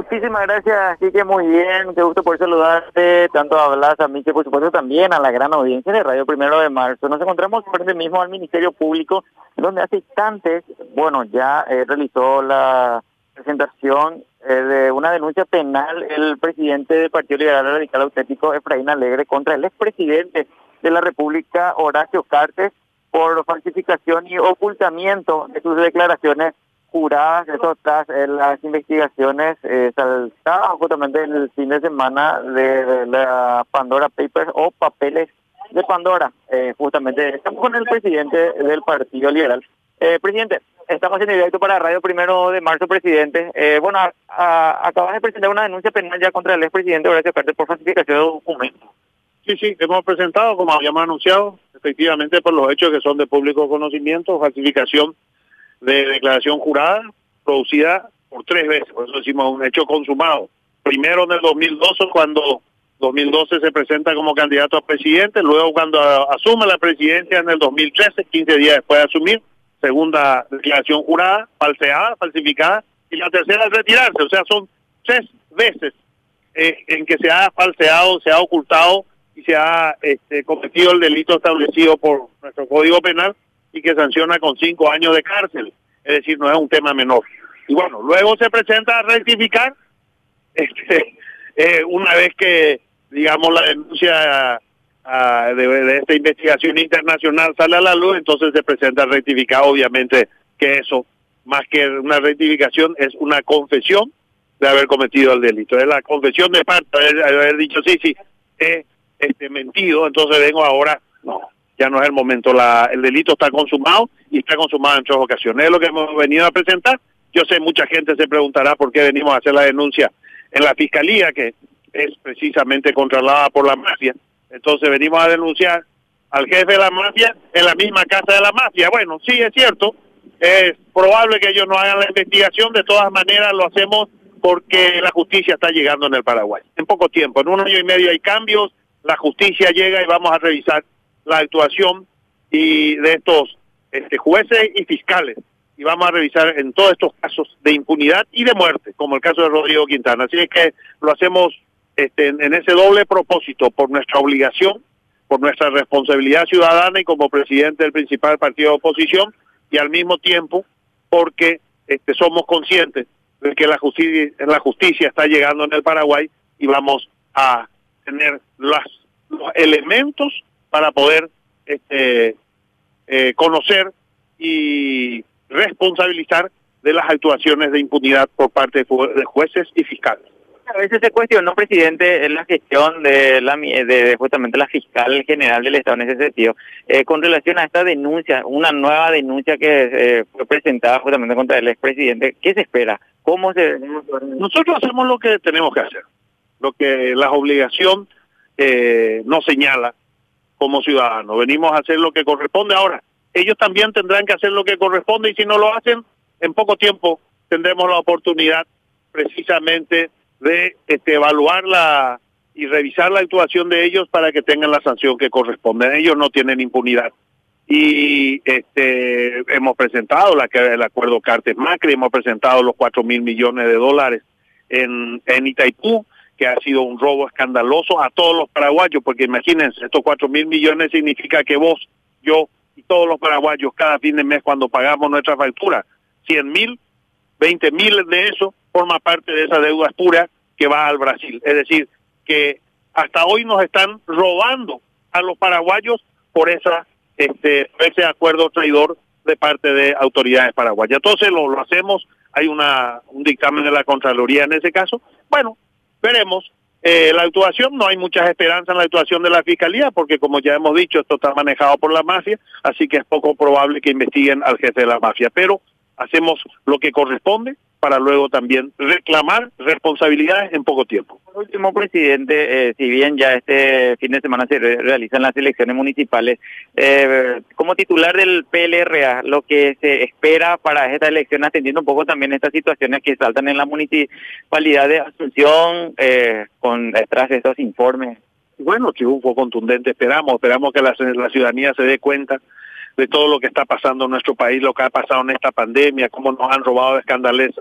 Muchísimas gracias, Quique, muy bien, qué gusto por saludarte, tanto a Blas, a que por supuesto también a la gran audiencia de Radio Primero de Marzo. Nos encontramos frente mismo al Ministerio Público, donde hace instantes, bueno, ya eh, realizó la presentación eh, de una denuncia penal el presidente del Partido Liberal Radical Auténtico, Efraín Alegre, contra el expresidente de la República, Horacio Cartes, por falsificación y ocultamiento de sus declaraciones juradas, eso tras eh, las investigaciones eh, saltadas justamente el fin de semana de, la Pandora Papers o papeles de Pandora. Eh, justamente estamos con el presidente del Partido Liberal. Eh, presidente, estamos en directo para Radio Primero de Marzo, presidente. Eh, bueno, acabas de presentar una denuncia penal ya contra el expresidente Horacio Cartes por falsificación de documentos. Sí, sí, hemos presentado, como habíamos anunciado, efectivamente por los hechos que son de público conocimiento, falsificación de declaración jurada producida por tres veces, por eso decimos un hecho consumado. Primero en el 2012 cuando 2012 se presenta como candidato a presidente, luego cuando asume la presidencia en el 2013, 15 días después de asumir, segunda declaración jurada, falseada, falsificada, y la tercera es retirarse, o sea, son tres veces eh, en que se ha falseado, se ha ocultado y se ha este, cometido el delito establecido por nuestro Código Penal y que sanciona con cinco años de cárcel. Es decir, no es un tema menor. Y bueno, luego se presenta a rectificar, este, eh, una vez que, digamos, la denuncia de, esta investigación internacional sale a la luz, entonces se presenta rectificar, obviamente que eso, más que una rectificación, es una confesión de haber cometido el delito. Es la confesión de parte, de haber, dicho, sí, sí, he este, mentido, entonces vengo ahora, no, ya no es el momento, la, el delito está consumado y está consumado en tres ocasiones. Es lo que hemos venido a presentar. Yo sé, mucha gente se preguntará por qué venimos a hacer la denuncia en la fiscalía, que es precisamente controlada por la mafia. Entonces venimos a denunciar al jefe de la mafia en la misma casa de la mafia. Bueno, sí, es cierto, es probable que ellos no hagan la investigación, de todas maneras lo hacemos porque la justicia está llegando en el Paraguay. En poco tiempo, en un año y medio hay cambios, la justicia llega y vamos a revisar la actuación y de estos este, jueces y fiscales. Y vamos a revisar en todos estos casos de impunidad y de muerte, como el caso de Rodrigo Quintana. Así es que lo hacemos este, en ese doble propósito, por nuestra obligación, por nuestra responsabilidad ciudadana y como presidente del principal partido de oposición, y al mismo tiempo porque este, somos conscientes de que la justicia, la justicia está llegando en el Paraguay y vamos a tener las, los elementos para poder este, eh, conocer y responsabilizar de las actuaciones de impunidad por parte de jueces y fiscales. A veces se cuestionó, presidente, en la gestión de, la, de justamente la fiscal general del Estado en ese sentido, eh, con relación a esta denuncia, una nueva denuncia que eh, fue presentada justamente contra el expresidente. ¿Qué se espera? ¿Cómo se...? Nosotros hacemos lo que tenemos que hacer, lo que la obligación eh, nos señala como ciudadanos. Venimos a hacer lo que corresponde. Ahora, ellos también tendrán que hacer lo que corresponde y si no lo hacen, en poco tiempo tendremos la oportunidad precisamente de este, evaluar y revisar la actuación de ellos para que tengan la sanción que corresponde. Ellos no tienen impunidad. Y este, hemos presentado la, el acuerdo Cartes Macri, hemos presentado los cuatro mil millones de dólares en, en Itaipú, que ha sido un robo escandaloso a todos los paraguayos, porque imagínense, estos cuatro mil millones significa que vos, yo y todos los paraguayos cada fin de mes cuando pagamos nuestra factura, cien mil, veinte mil de eso forma parte de esa deuda pura que va al Brasil. Es decir, que hasta hoy nos están robando a los paraguayos por esa este ese acuerdo traidor de parte de autoridades paraguayas. Entonces lo, lo hacemos, hay una un dictamen de la Contraloría en ese caso. Bueno, veremos. Eh, la actuación, no hay muchas esperanzas en la actuación de la Fiscalía, porque como ya hemos dicho, esto está manejado por la mafia, así que es poco probable que investiguen al jefe de la mafia. Pero hacemos lo que corresponde para luego también reclamar responsabilidades en poco tiempo. Por último, presidente, eh, si bien ya este fin de semana se realizan las elecciones municipales, eh, como titular del PLRA, lo que se espera para esta elección, atendiendo un poco también estas situaciones que saltan en la municipalidad de Asunción, eh, con detrás de estos informes. Bueno, triunfo contundente, esperamos, esperamos que la ciudadanía se dé cuenta de todo lo que está pasando en nuestro país, lo que ha pasado en esta pandemia, cómo nos han robado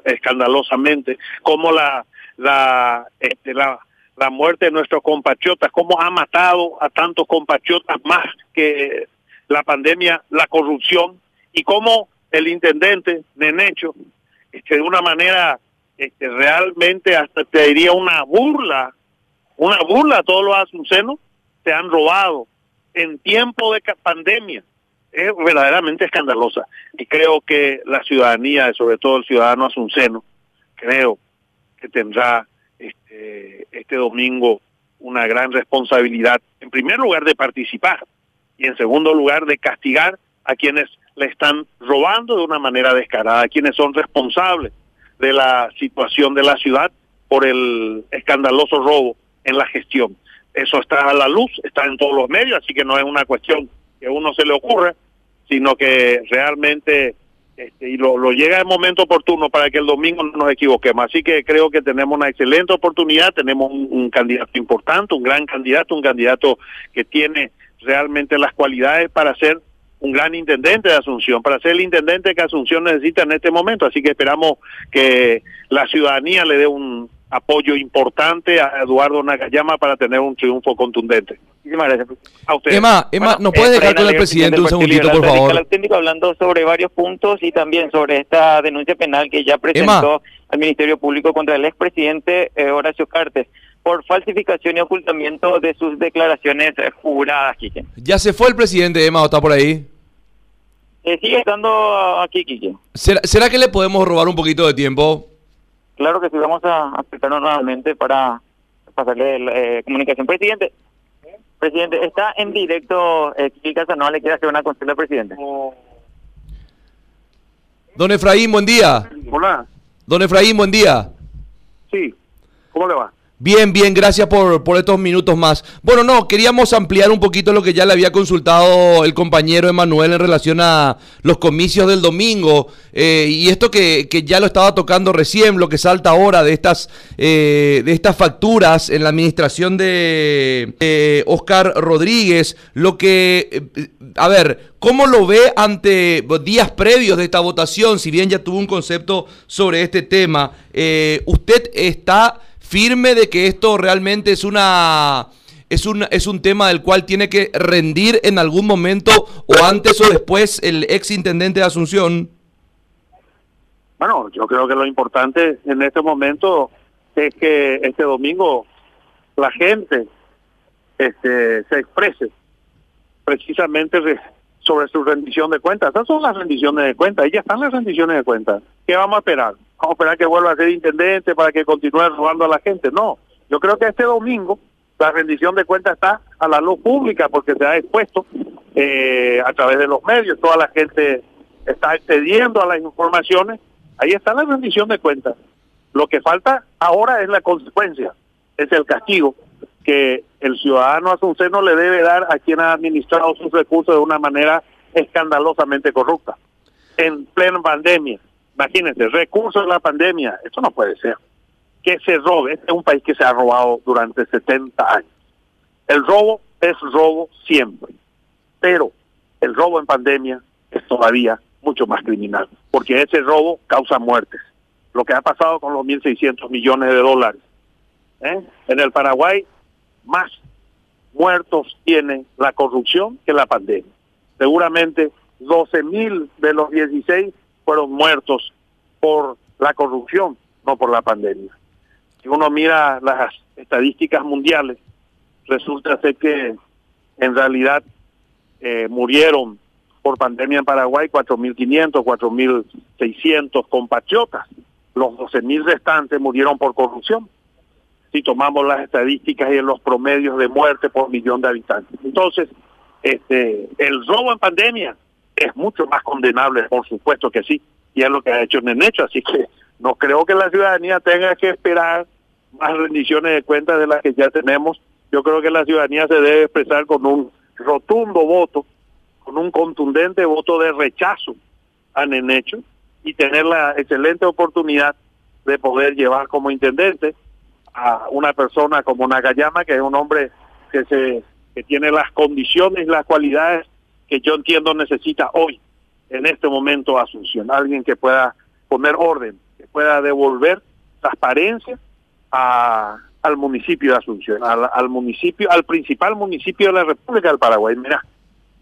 escandalosamente, cómo la, la, este, la, la muerte de nuestros compatriotas, cómo ha matado a tantos compatriotas más que la pandemia, la corrupción, y cómo el intendente Nenecho, este, de una manera este, realmente hasta te diría una burla, una burla a todos los asuncenos, se han robado en tiempo de pandemia. Es verdaderamente escandalosa. Y creo que la ciudadanía, sobre todo el ciudadano asunceno, creo que tendrá este, este domingo una gran responsabilidad, en primer lugar de participar y en segundo lugar de castigar a quienes le están robando de una manera descarada, a quienes son responsables de la situación de la ciudad por el escandaloso robo en la gestión. Eso está a la luz, está en todos los medios, así que no es una cuestión que a uno se le ocurra, sino que realmente este, y lo, llega el momento oportuno para que el domingo no nos equivoquemos. Así que creo que tenemos una excelente oportunidad, tenemos un, candidato importante, un gran candidato, un candidato que tiene realmente las cualidades para ser un gran intendente de Asunción, para ser el intendente que Asunción necesita en este momento. Así que esperamos que la ciudadanía le dé un apoyo importante a Eduardo Nakayama para tener un triunfo contundente. Muchísimas gracias. A usted. Emma, Emma ¿nos puede dejar con el presidente un segundito, por favor? técnico hablando sobre varios puntos y también sobre esta denuncia penal que ya presentó al Ministerio Público contra el expresidente eh, Horacio Cartes por falsificación y ocultamiento de sus declaraciones eh, juradas, Quique. ¿Ya se fue el presidente, Emma, o está por ahí? Eh, sigue estando aquí, Quique. ¿Será, ¿Será que le podemos robar un poquito de tiempo? Claro que sí, vamos a acercarnos nuevamente para pasarle la eh, comunicación. Presidente, presidente, está en directo eh, Kiki Casanova, le quiere hacer una consulta al presidente. Don Efraín, buen día. Hola. Don Efraín, buen día. Sí, ¿cómo le va? Bien, bien, gracias por, por, estos minutos más. Bueno, no, queríamos ampliar un poquito lo que ya le había consultado el compañero Emanuel en relación a los comicios del domingo eh, y esto que, que, ya lo estaba tocando recién, lo que salta ahora de estas, eh, de estas facturas en la administración de Oscar Rodríguez, lo que, eh, a ver, ¿cómo lo ve ante días previos de esta votación? Si bien ya tuvo un concepto sobre este tema, ¿usted está firme de que esto realmente es una es un, es un tema del cual tiene que rendir en algún momento o antes o después el ex intendente de Asunción? Bueno, yo creo que lo importante en este momento es que este domingo la gente este, se exprese precisamente sobre su rendición de cuentas. Esas son las rendiciones de cuentas, y ya están las rendiciones de cuentas. ¿Qué vamos a esperar? Vamos esperar que vuelva a ser intendente para que continúe robando a la gente. No, yo creo que este domingo la rendición de cuentas está a la luz pública porque se ha expuesto eh, a través de los medios, toda la gente está accediendo a las informaciones, ahí está la rendición de cuentas. Lo que falta ahora es la consecuencia, es el castigo que el ciudadano asunceno le debe dar a quien ha administrado sus recursos de una manera escandalosamente corrupta, en plena pandemia Imagínense, recursos de la pandemia, eso no puede ser. Que se robe, este es un país que se ha robado durante 70 años. El robo es robo siempre, pero el robo en pandemia es todavía mucho más criminal, porque ese robo causa muertes. Lo que ha pasado con los 1.600 millones de dólares. ¿eh? En el Paraguay, más muertos tiene la corrupción que la pandemia. Seguramente 12.000 de los 16 fueron muertos por la corrupción, no por la pandemia. Si uno mira las estadísticas mundiales, resulta ser que en realidad eh, murieron por pandemia en Paraguay 4.500, 4.600 compatriotas. Los 12.000 restantes murieron por corrupción. Si tomamos las estadísticas y los promedios de muerte por millón de habitantes. Entonces, este, el robo en pandemia es mucho más condenable, por supuesto que sí, y es lo que ha hecho Nenecho, así que no creo que la ciudadanía tenga que esperar más rendiciones de cuentas de las que ya tenemos. Yo creo que la ciudadanía se debe expresar con un rotundo voto, con un contundente voto de rechazo a Nenecho y tener la excelente oportunidad de poder llevar como intendente a una persona como Nagayama, que es un hombre que se que tiene las condiciones, las cualidades que yo entiendo necesita hoy, en este momento, Asunción. Alguien que pueda poner orden, que pueda devolver transparencia a, al municipio de Asunción, al, al, municipio, al principal municipio de la República del Paraguay. Mira,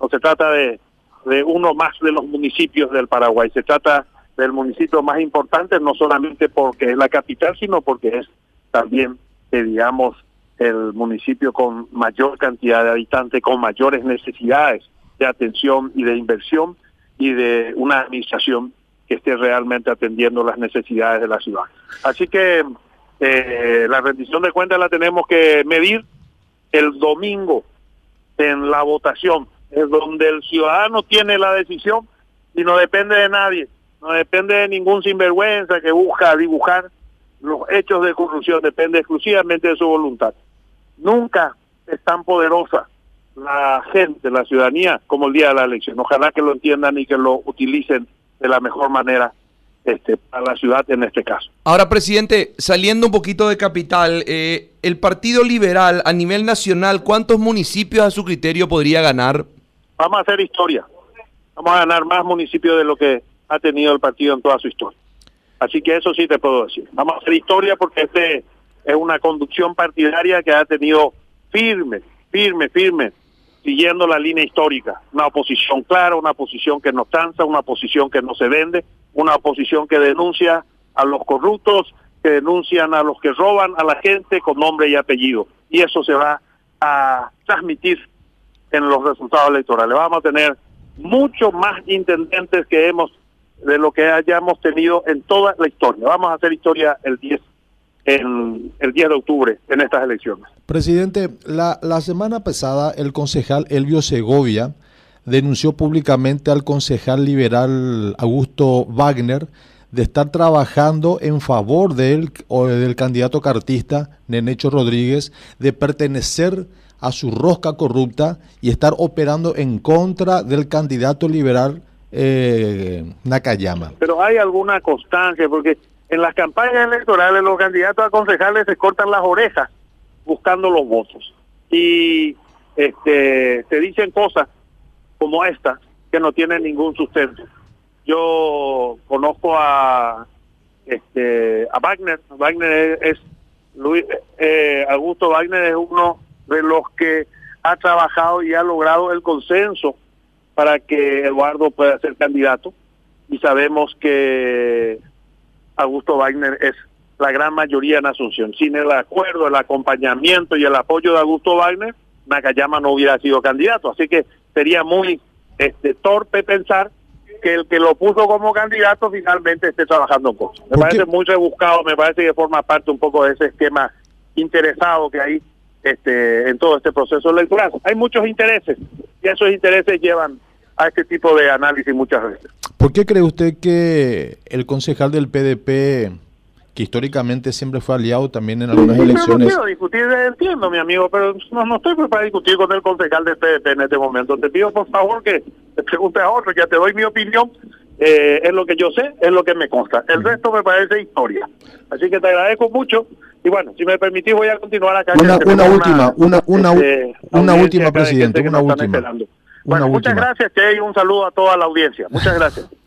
no se trata de, de uno más de los municipios del Paraguay, se trata del municipio más importante, no solamente porque es la capital, sino porque es también, eh, digamos, el municipio con mayor cantidad de habitantes, con mayores necesidades de atención y de inversión y de una administración que esté realmente atendiendo las necesidades de la ciudad. Así que eh, la rendición de cuentas la tenemos que medir el domingo en la votación, es donde el ciudadano tiene la decisión y no depende de nadie, no depende de ningún sinvergüenza que busca dibujar los hechos de corrupción, depende exclusivamente de su voluntad. Nunca es tan poderosa la gente, la ciudadanía, como el día de la elección. Ojalá que lo entiendan y que lo utilicen de la mejor manera este, para la ciudad en este caso. Ahora, presidente, saliendo un poquito de capital, eh, el Partido Liberal a nivel nacional, ¿cuántos municipios a su criterio podría ganar? Vamos a hacer historia. Vamos a ganar más municipios de lo que ha tenido el partido en toda su historia. Así que eso sí te puedo decir. Vamos a hacer historia porque este es una conducción partidaria que ha tenido firme, firme, firme siguiendo la línea histórica. Una oposición clara, una oposición que no cansa, una oposición que no se vende, una oposición que denuncia a los corruptos, que denuncian a los que roban a la gente con nombre y apellido. Y eso se va a transmitir en los resultados electorales. Vamos a tener mucho más intendentes que hemos de lo que hayamos tenido en toda la historia. Vamos a hacer historia el 10 el, el 10 de octubre en estas elecciones. Presidente, la, la semana pasada el concejal Elvio Segovia denunció públicamente al concejal liberal Augusto Wagner de estar trabajando en favor del, o del candidato cartista Nenecho Rodríguez, de pertenecer a su rosca corrupta y estar operando en contra del candidato liberal eh, Nakayama. Pero hay alguna constancia, porque en las campañas electorales los candidatos a concejales se cortan las orejas buscando los votos. Y este se dicen cosas como esta que no tienen ningún sustento. Yo conozco a este a Wagner, Wagner es, Luis eh, Augusto Wagner es uno de los que ha trabajado y ha logrado el consenso para que Eduardo pueda ser candidato. Y sabemos que Augusto Wagner es la gran mayoría en Asunción. Sin el acuerdo, el acompañamiento y el apoyo de Augusto Wagner, Nakayama no hubiera sido candidato. Así que sería muy este, torpe pensar que el que lo puso como candidato finalmente esté trabajando con cosas. Me parece muy rebuscado, me parece que forma parte un poco de ese esquema interesado que hay este, en todo este proceso electoral. Hay muchos intereses y esos intereses llevan a este tipo de análisis muchas veces. ¿Por qué cree usted que el concejal del PDP, que históricamente siempre fue aliado también en algunas elecciones... No quiero discutir, entiendo mi amigo, pero no, no estoy para discutir con el concejal del PDP en este momento. Te pido por favor que te preguntes a otro, ya te doy mi opinión, eh, es lo que yo sé, es lo que me consta. El resto me parece historia. Así que te agradezco mucho y bueno, si me permitís voy a continuar acá. Una, una última, una, una, este, una última, presidente, una última. Bueno, muchas gracias, Che, y un saludo a toda la audiencia. Muchas gracias.